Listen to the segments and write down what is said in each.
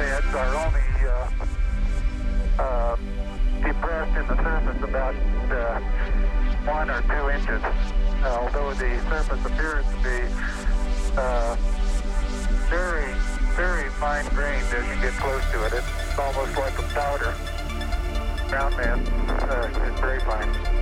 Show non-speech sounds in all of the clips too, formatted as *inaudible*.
beds are only uh, uh, depressed in the surface about uh, one or two inches, uh, although the surface appears to be uh, very, very fine grained as you get close to it. It's almost like a powder. Ground mass uh, is very fine.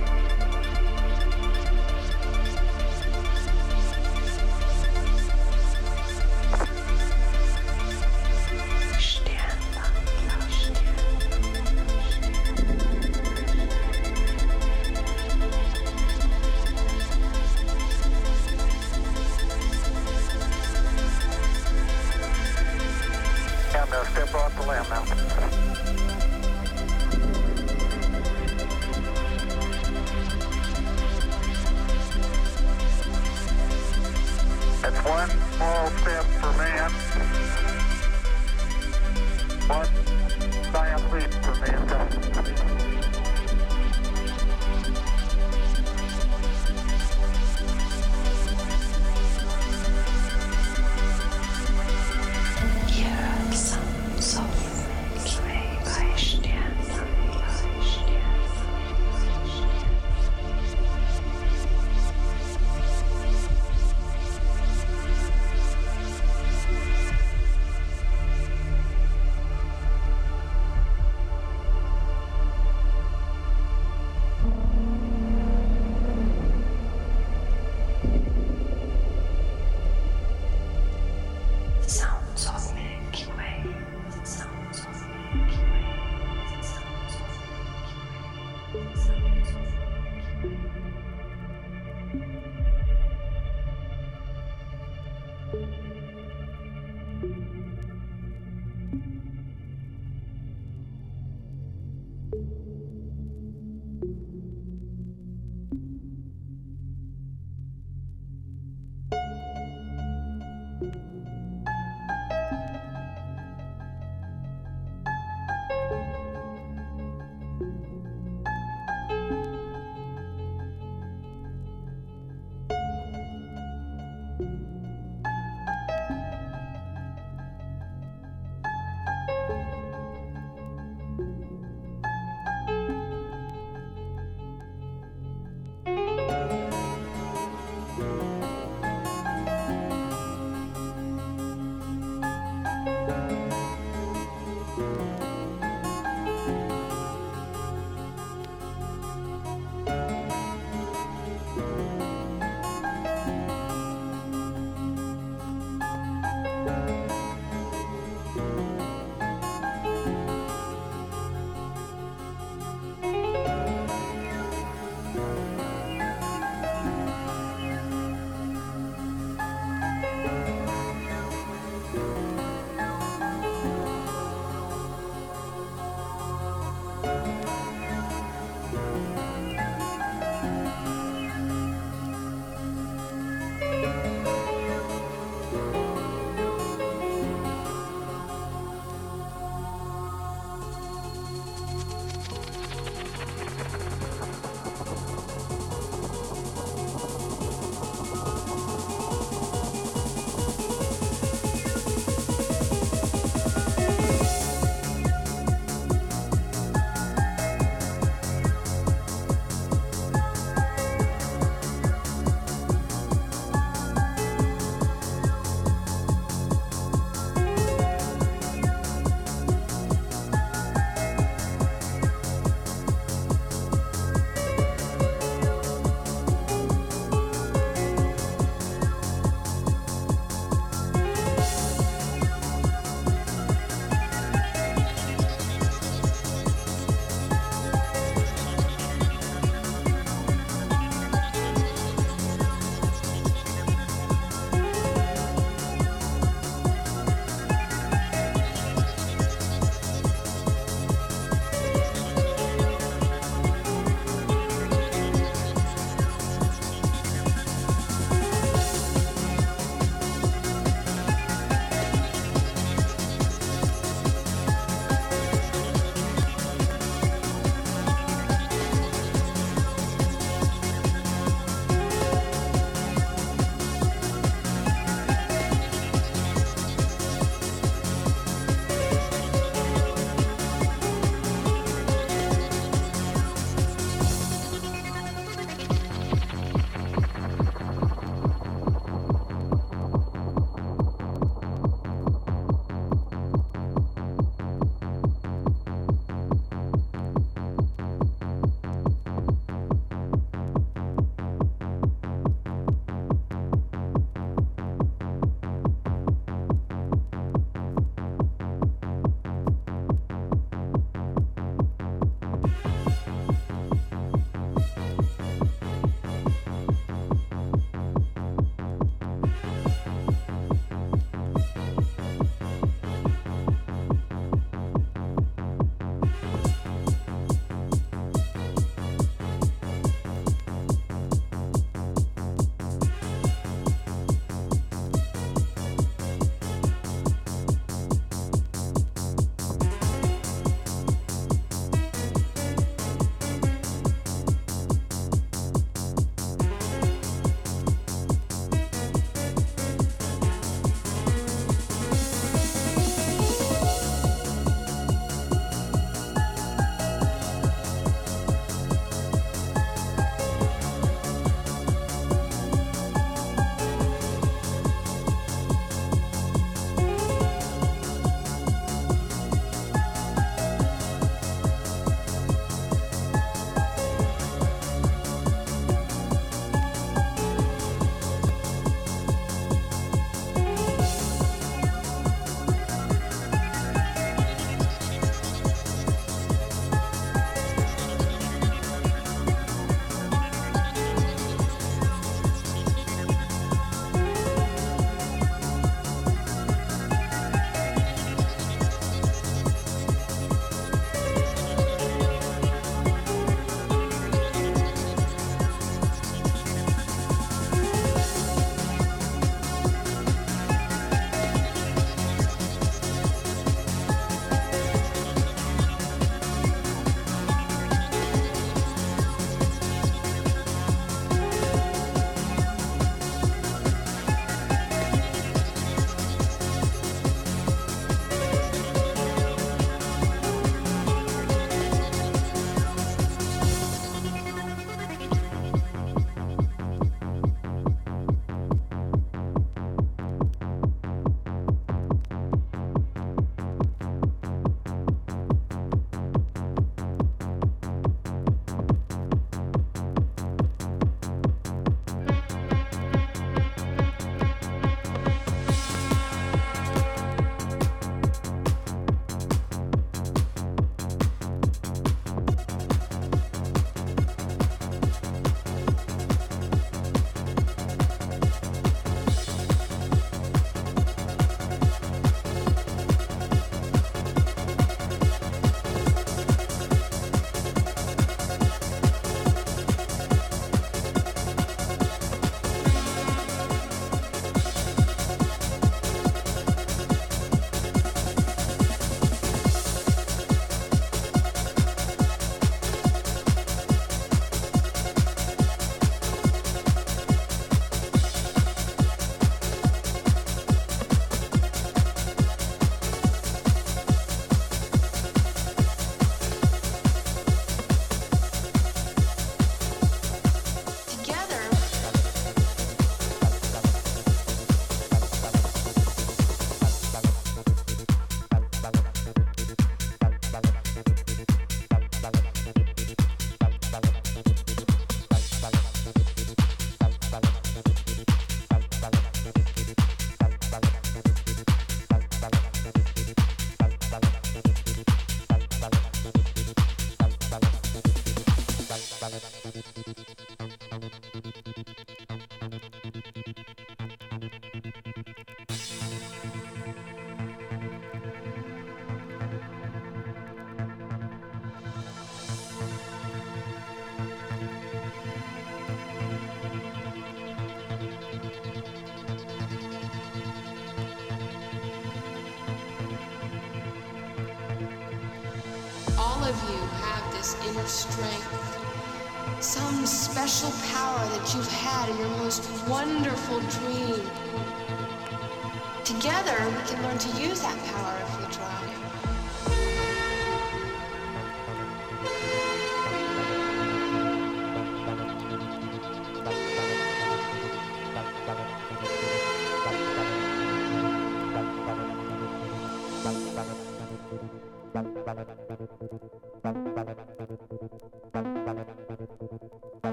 Together, we can learn to use that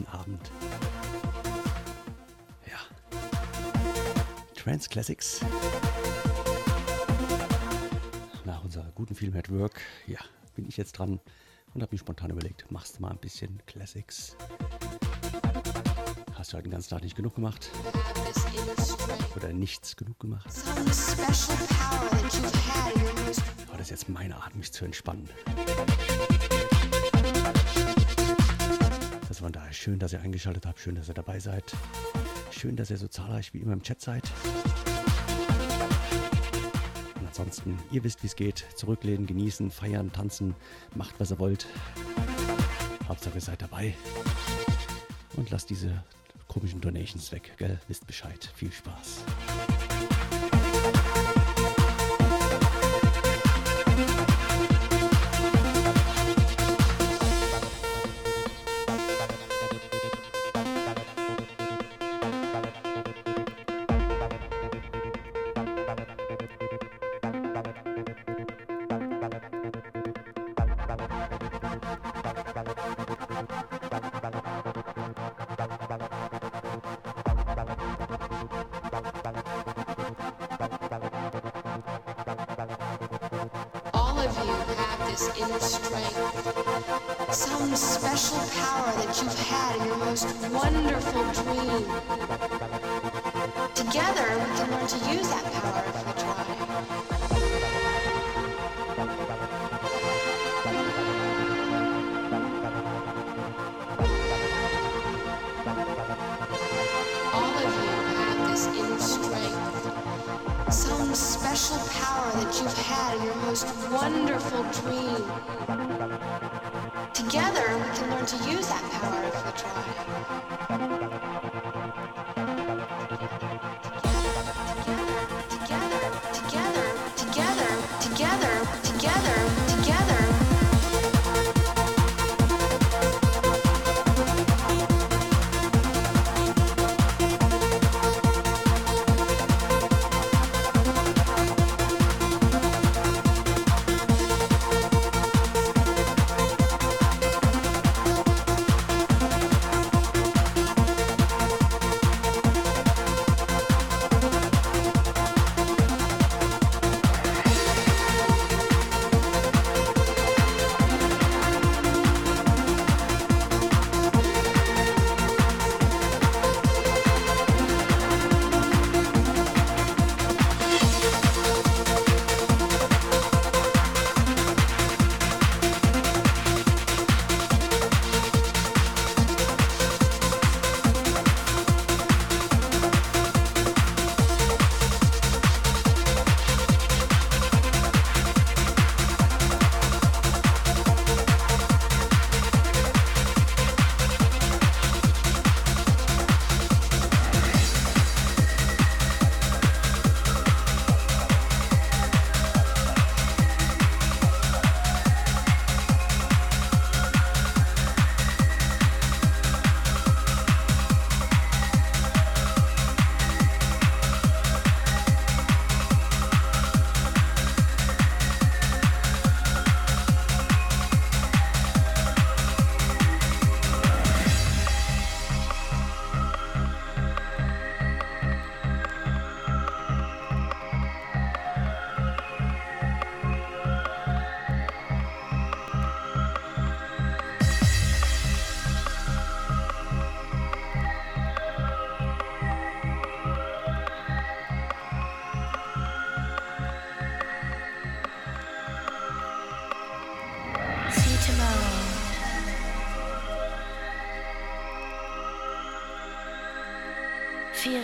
guten Abend. Ja, Trans Classics. Nach unserer guten Film at Work, ja, bin ich jetzt dran und habe mir spontan überlegt, machst du mal ein bisschen Classics. Hast du heute den ganzen Tag nicht genug gemacht oder nichts genug gemacht? Aber das ist jetzt meine Art, mich zu entspannen. Das war daher schön, dass ihr eingeschaltet habt, schön, dass ihr dabei seid. Schön, dass ihr so zahlreich wie immer im Chat seid. Und ansonsten, ihr wisst, wie es geht. Zurücklehnen, genießen, feiern, tanzen, macht, was ihr wollt. Hauptsache, ihr seid dabei. Und lasst diese komischen Donations weg, gell? Wisst Bescheid. Viel Spaß.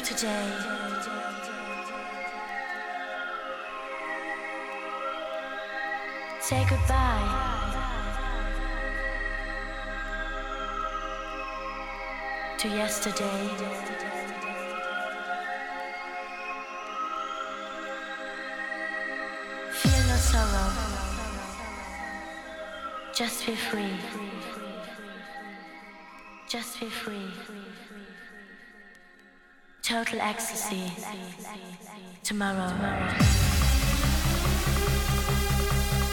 Today. Say goodbye. To yesterday. Feel no sorrow. Just feel free. Just feel free. Total ecstasy. Tomorrow. See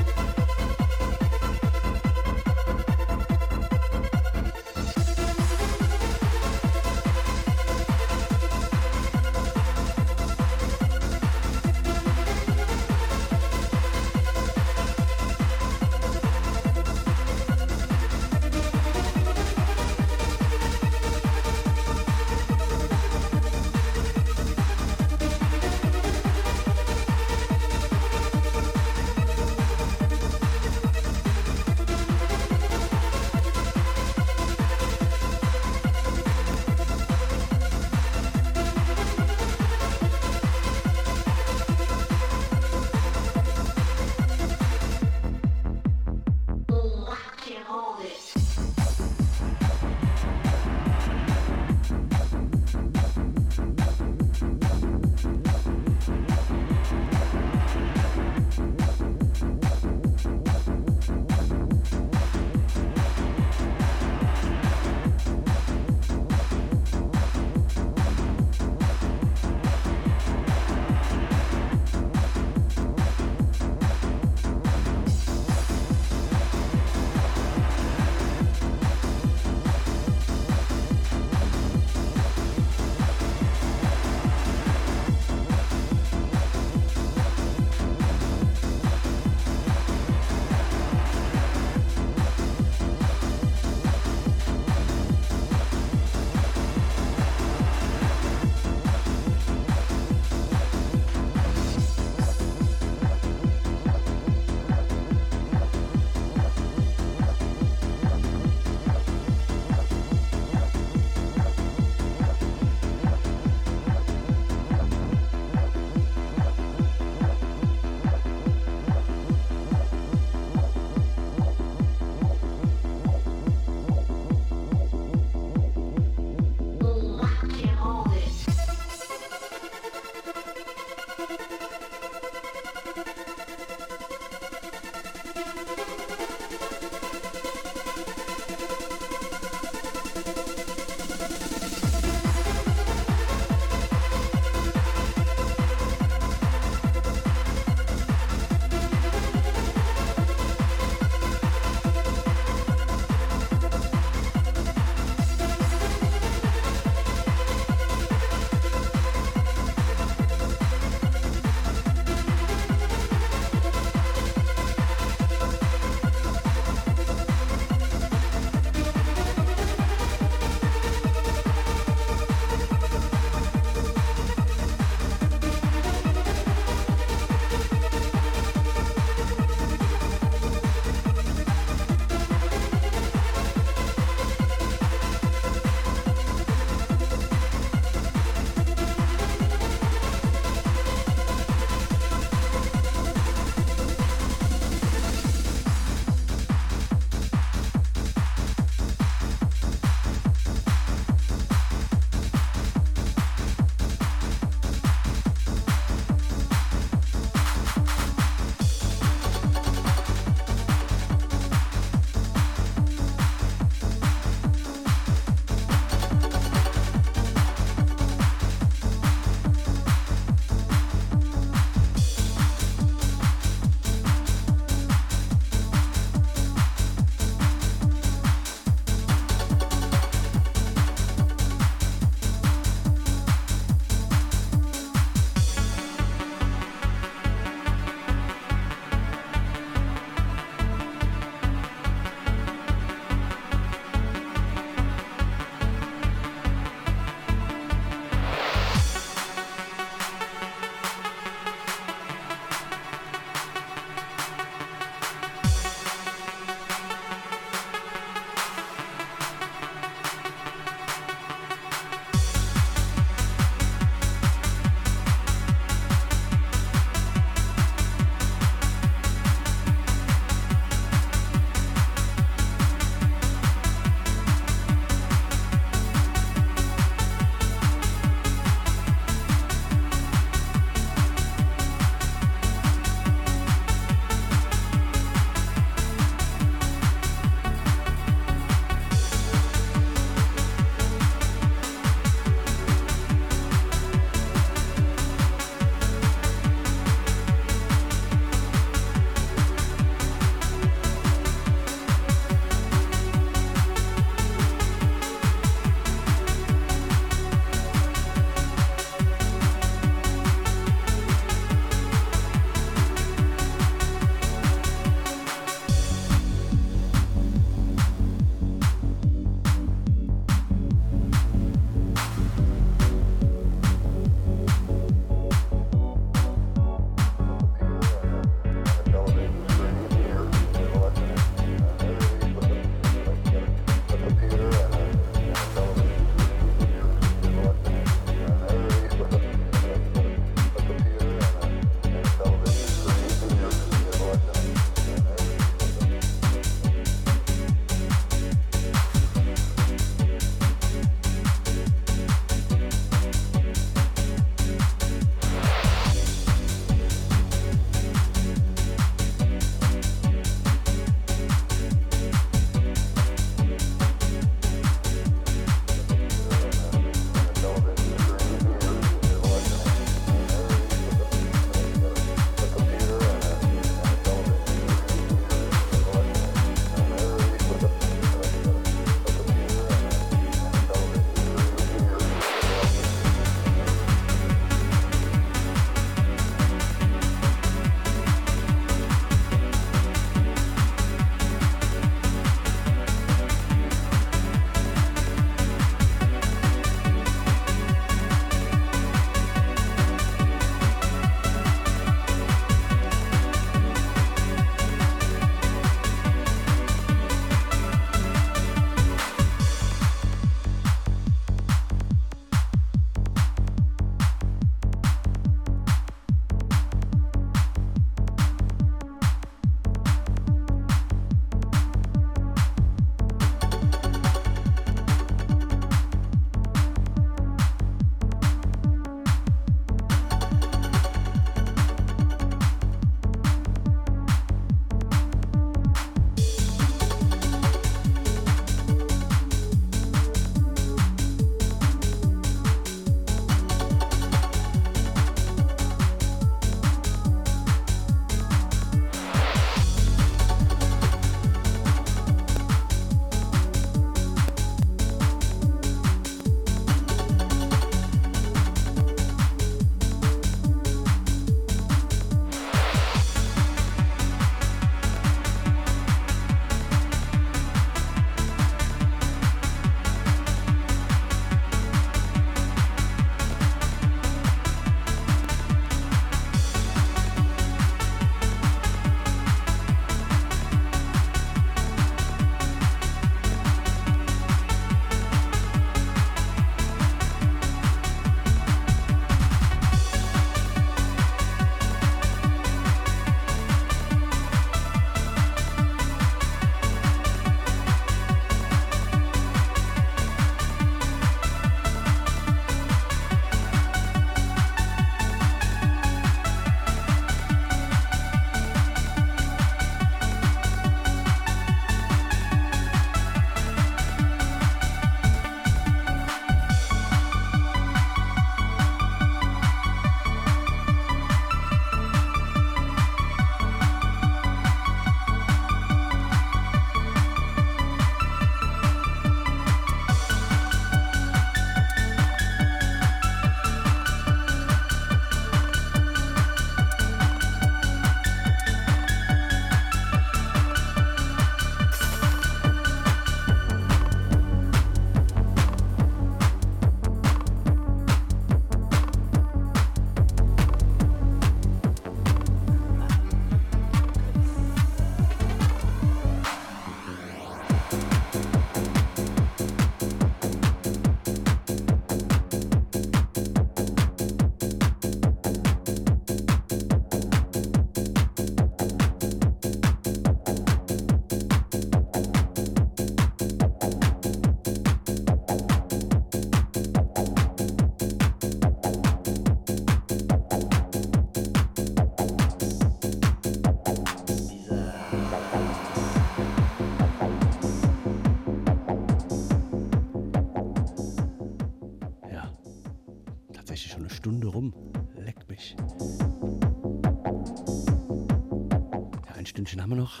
Noch.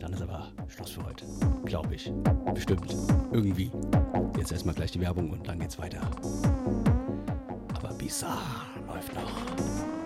Dann ist aber Schluss für heute. Glaube ich. Bestimmt. Irgendwie. Jetzt erstmal gleich die Werbung und dann geht's weiter. Aber Bizarre läuft noch.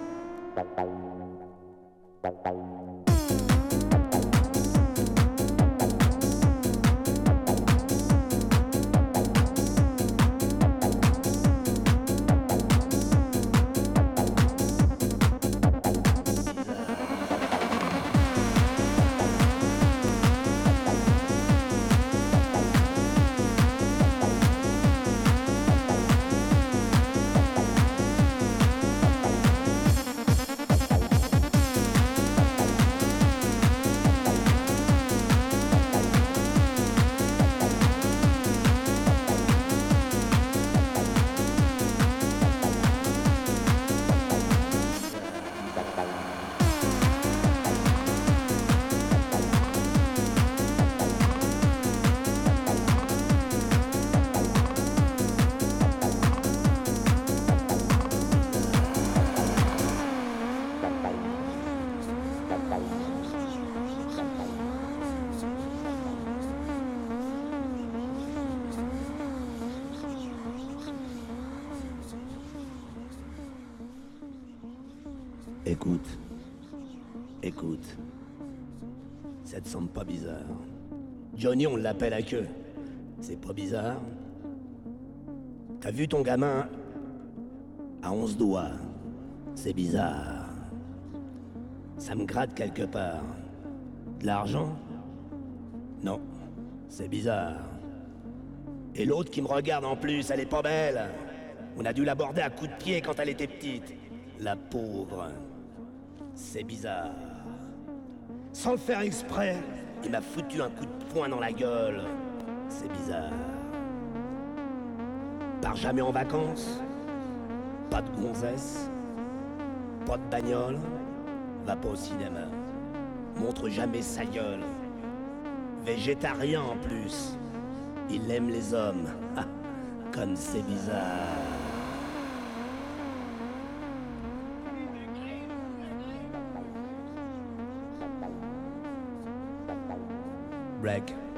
Johnny, on l'appelle à queue. C'est pas bizarre T'as vu ton gamin à 11 doigts? C'est bizarre. Ça me gratte quelque part. De l'argent? Non, c'est bizarre. Et l'autre qui me regarde en plus, elle est pas belle. On a dû l'aborder à coups de pied quand elle était petite. La pauvre. C'est bizarre. Sans le faire exprès, il m'a foutu un coup de poing dans la gueule. C'est bizarre. Pars jamais en vacances Pas de gonzesse Pas de bagnole Va pas au cinéma. Montre jamais sa gueule. Végétarien en plus. Il aime les hommes. *laughs* Comme c'est bizarre. Break.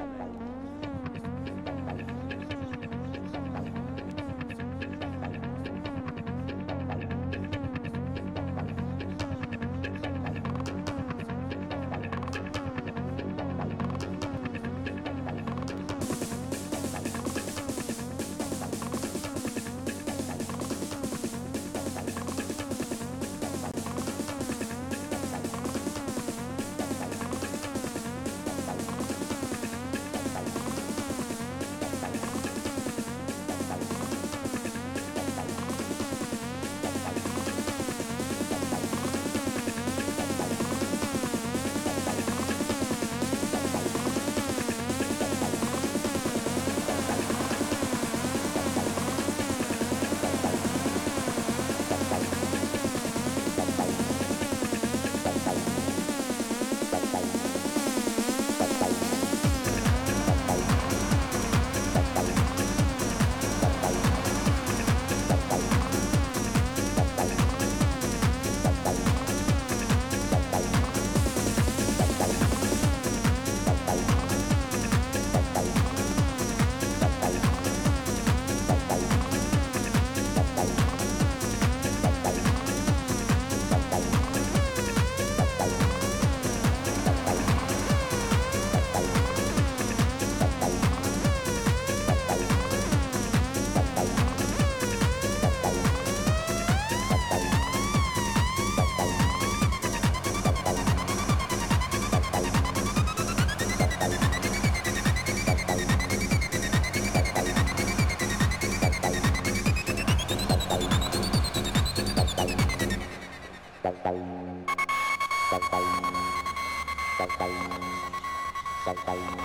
Bye.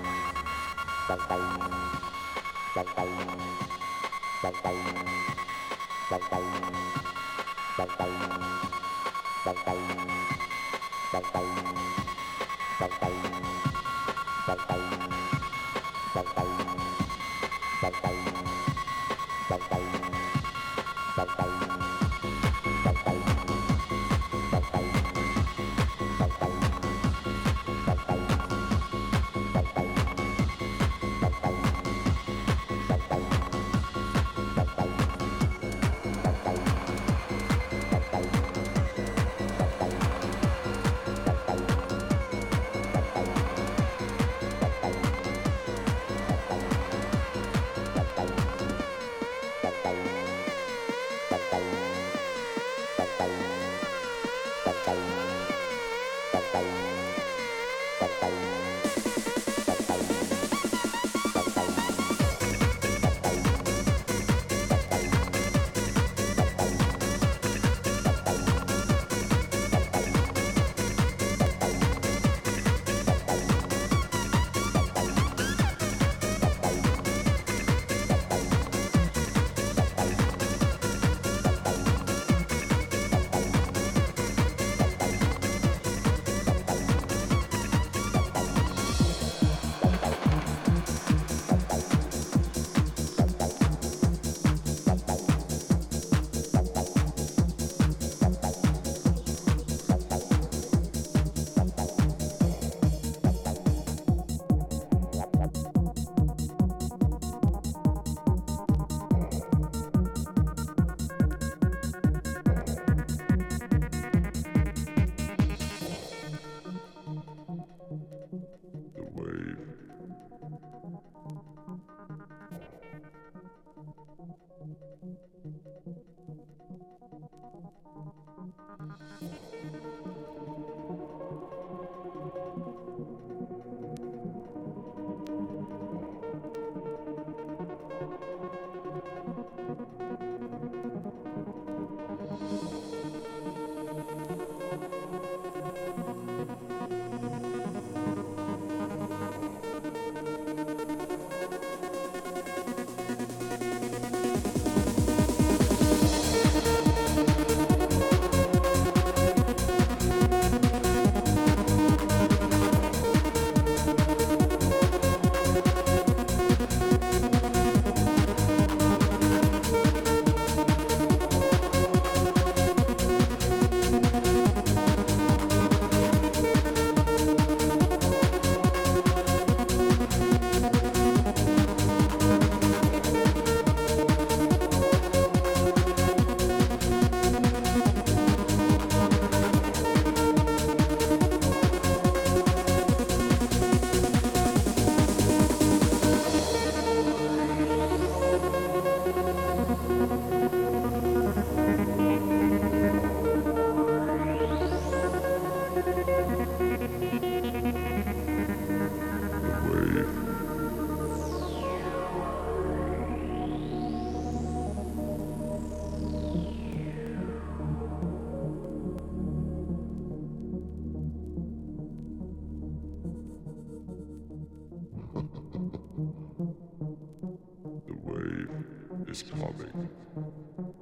salvation.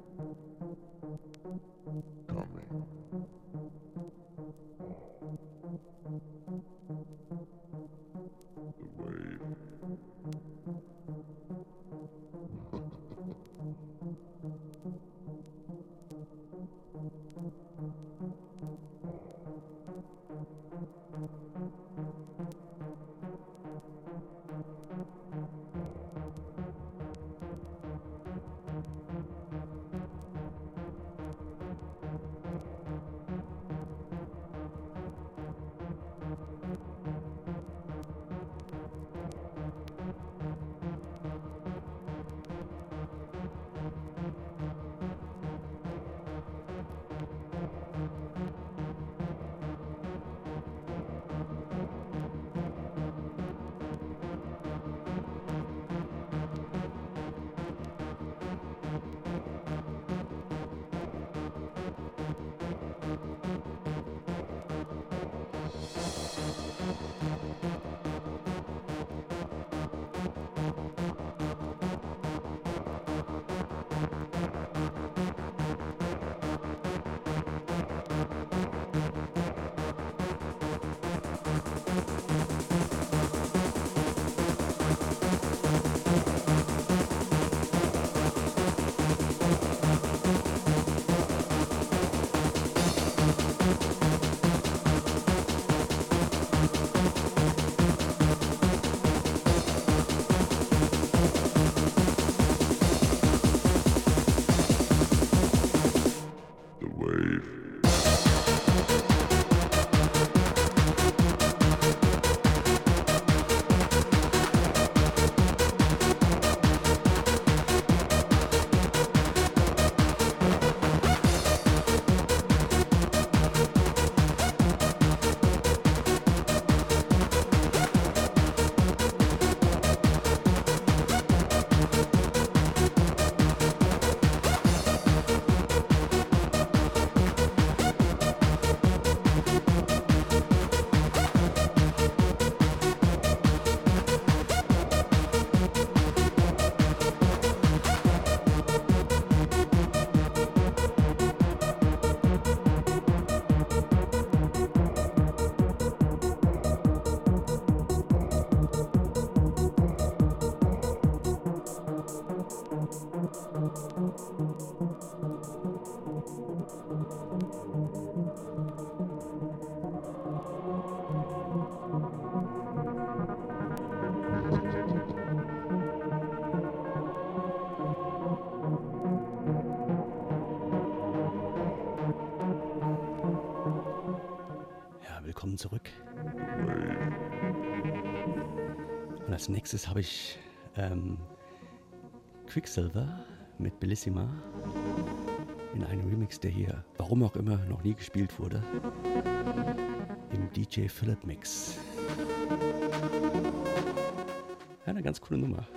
Nächstes habe ich ähm, Quicksilver mit Bellissima in einem Remix, der hier, warum auch immer, noch nie gespielt wurde, im DJ Philip Mix. Eine ganz coole Nummer.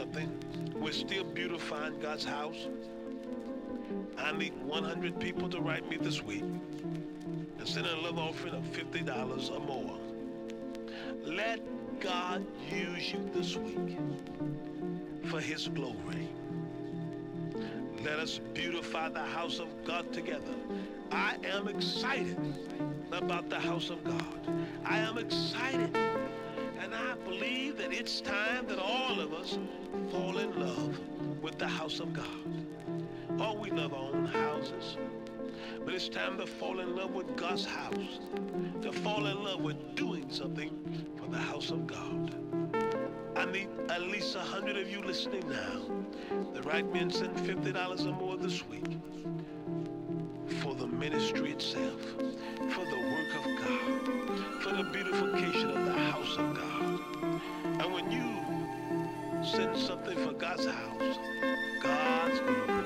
Something. We're still beautifying God's house. I need 100 people to write me this week and send a love offering of $50 or more. Let God use you this week for his glory. Let us beautify the house of God together. I am excited about the house of God. I am excited. And I believe that it's time that all of us fall in love with the house of God. Oh, we love our own houses. But it's time to fall in love with God's house. To fall in love with doing something for the house of God. I need at least a hundred of you listening now. The right men send fifty dollars or more this week for the ministry itself, for the work of God, for the beautification of the house of God. And when you send something for God's house, God's going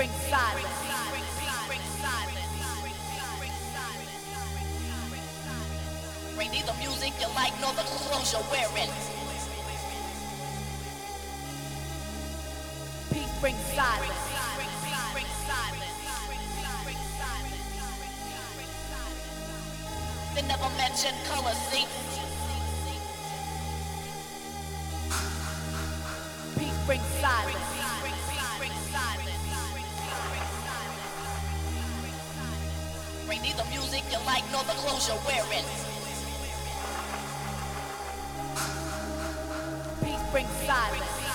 bring silence. Bring neither music you like nor the clothes you're wearing. Peace brings silence. They never mention color, see? Peace brings silence. Nor the clothes you're wearing. Peace brings silence.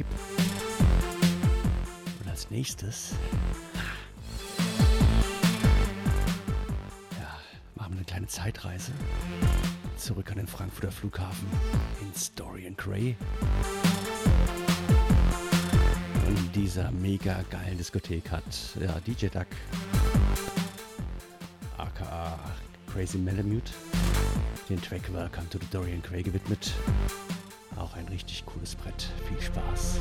Escape. Und als nächstes ja, machen wir eine kleine Zeitreise zurück an den Frankfurter Flughafen in Story Cray. Und in dieser mega geilen Diskothek hat ja, DJ Duck, aka Crazy Malamute, den Track Welcome to the Dorian Cray gewidmet. Auch ein richtig cooles Brett. Viel Spaß.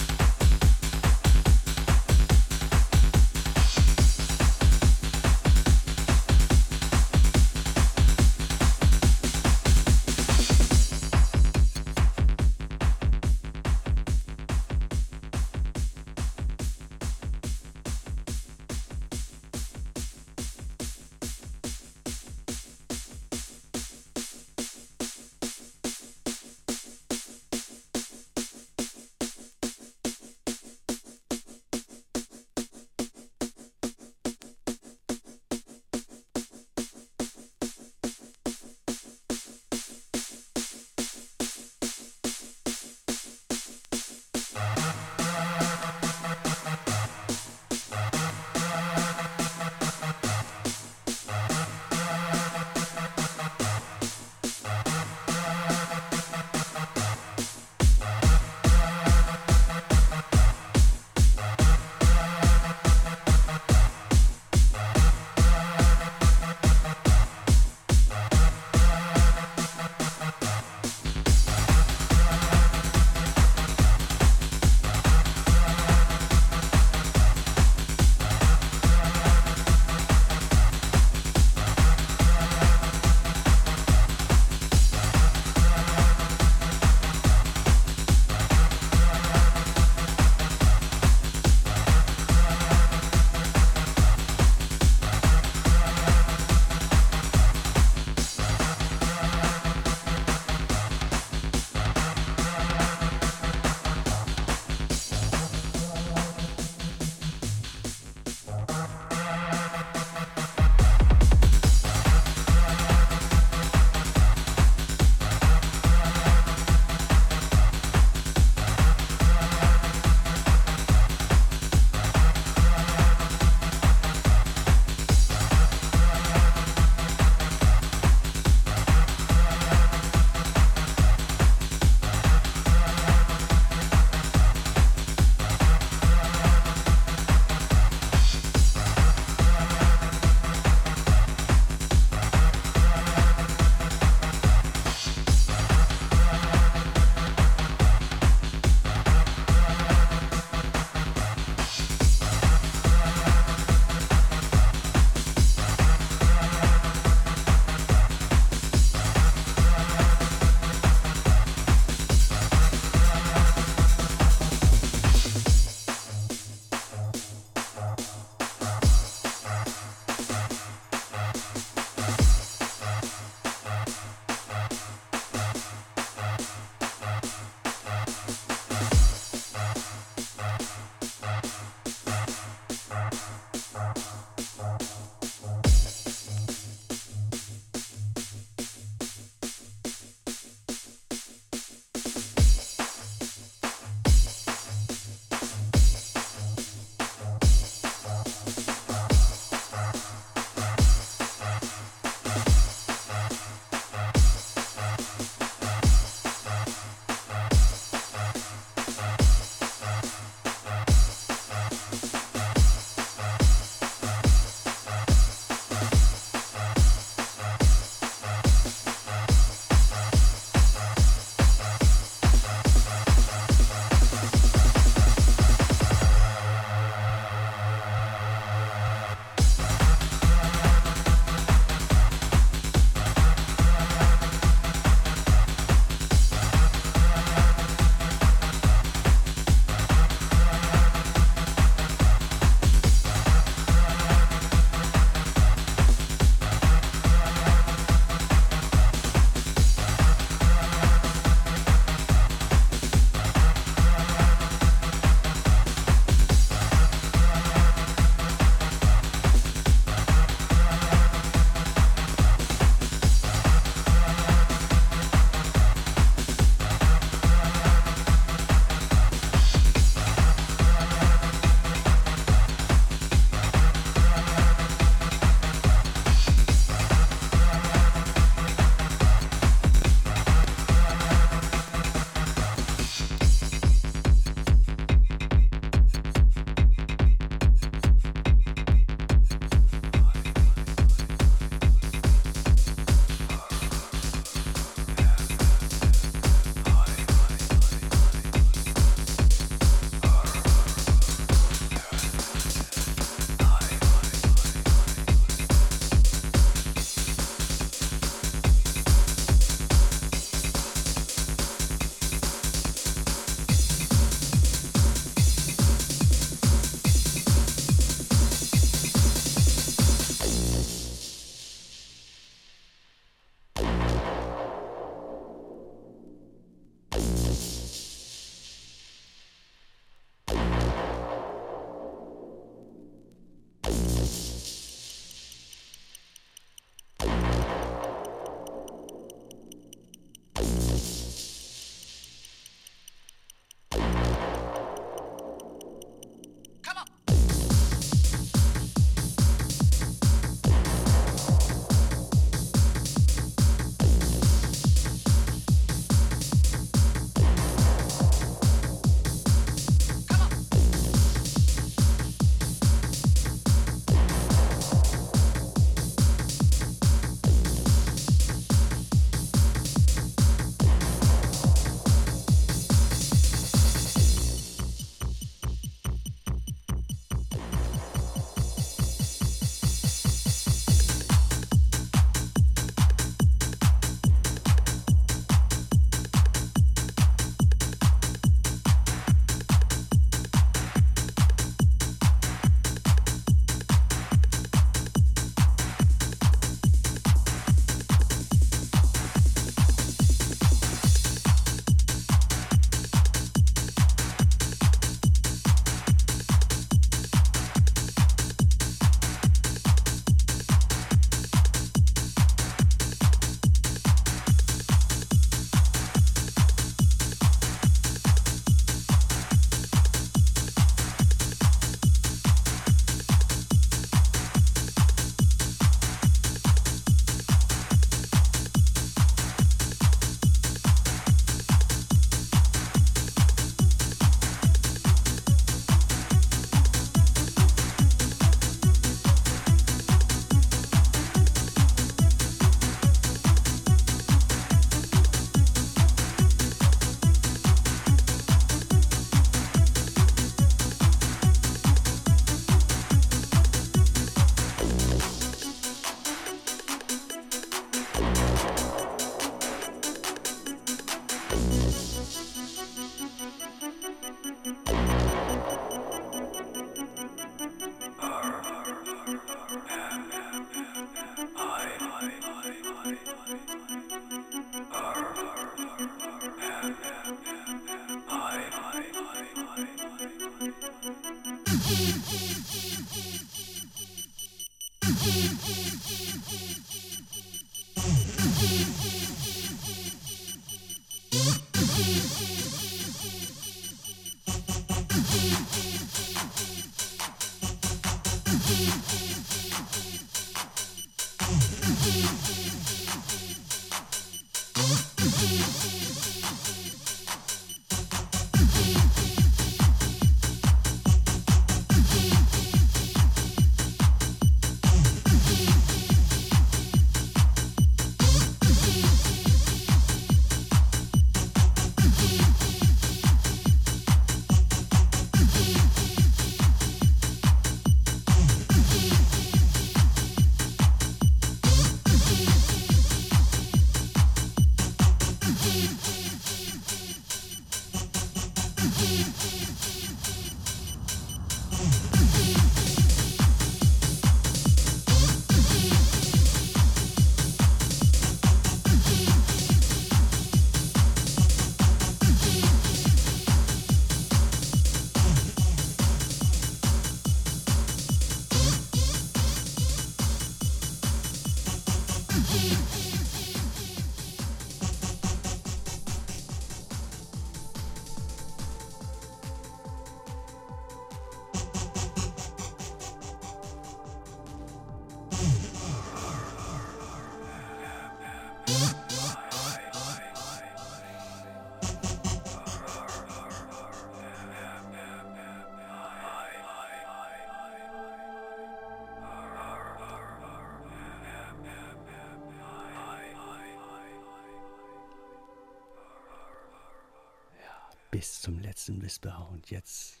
Zum letzten Whisper und jetzt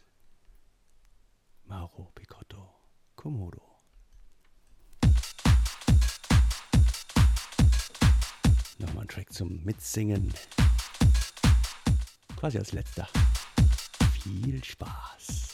Mauro Picotto Komodo. Nochmal ein Track zum Mitsingen. Quasi als letzter. Viel Spaß.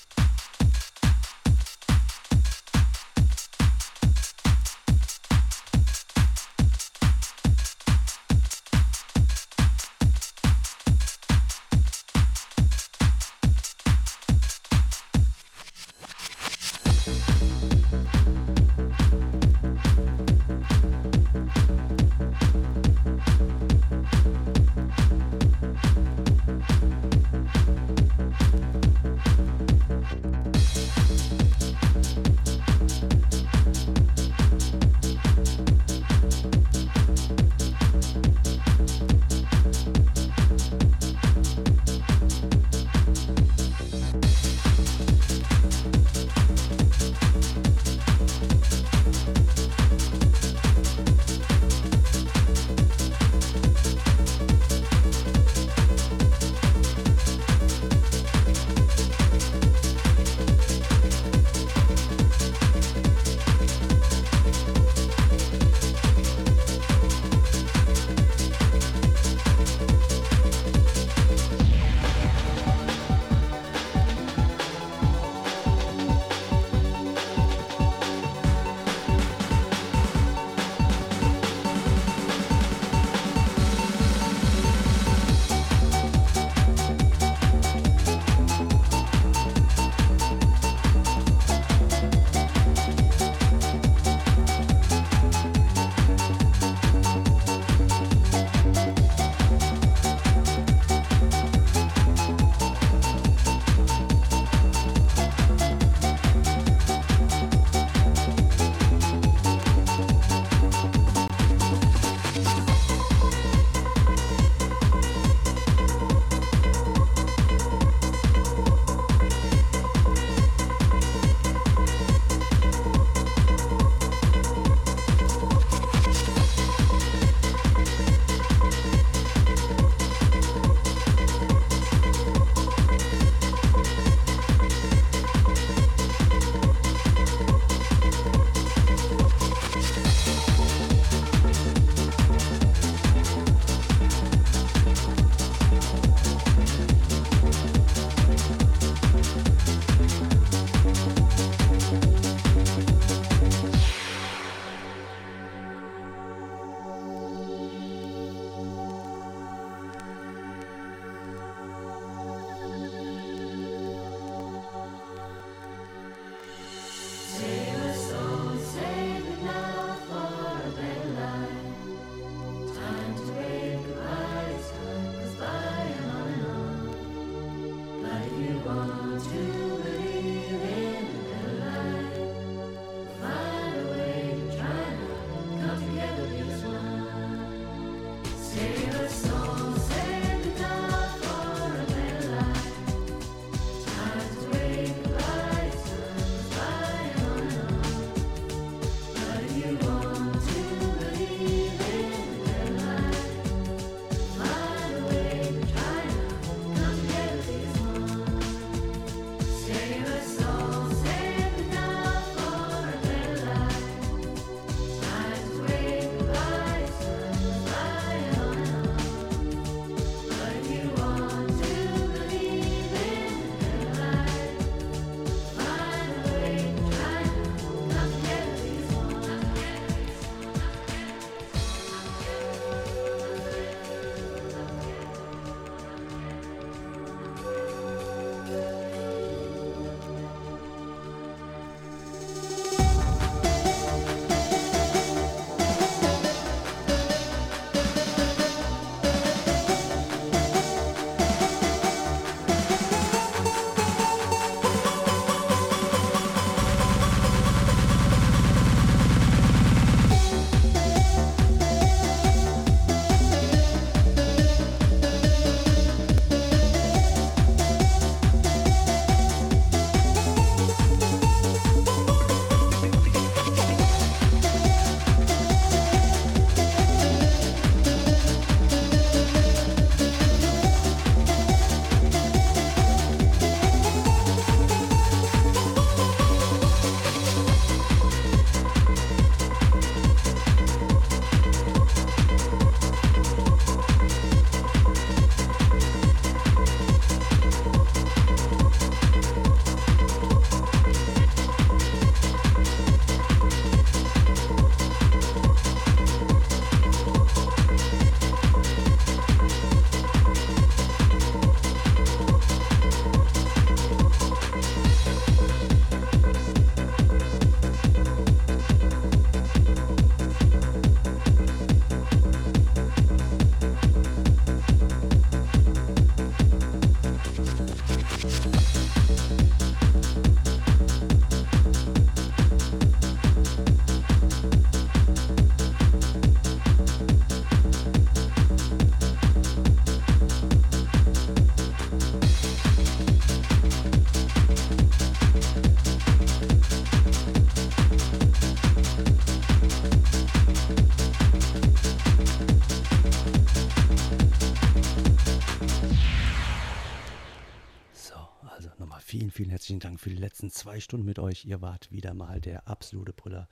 Stunden mit euch. Ihr wart wieder mal der absolute Brüller.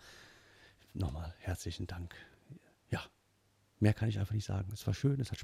Nochmal herzlichen Dank. Ja, mehr kann ich einfach nicht sagen. Es war schön, es hat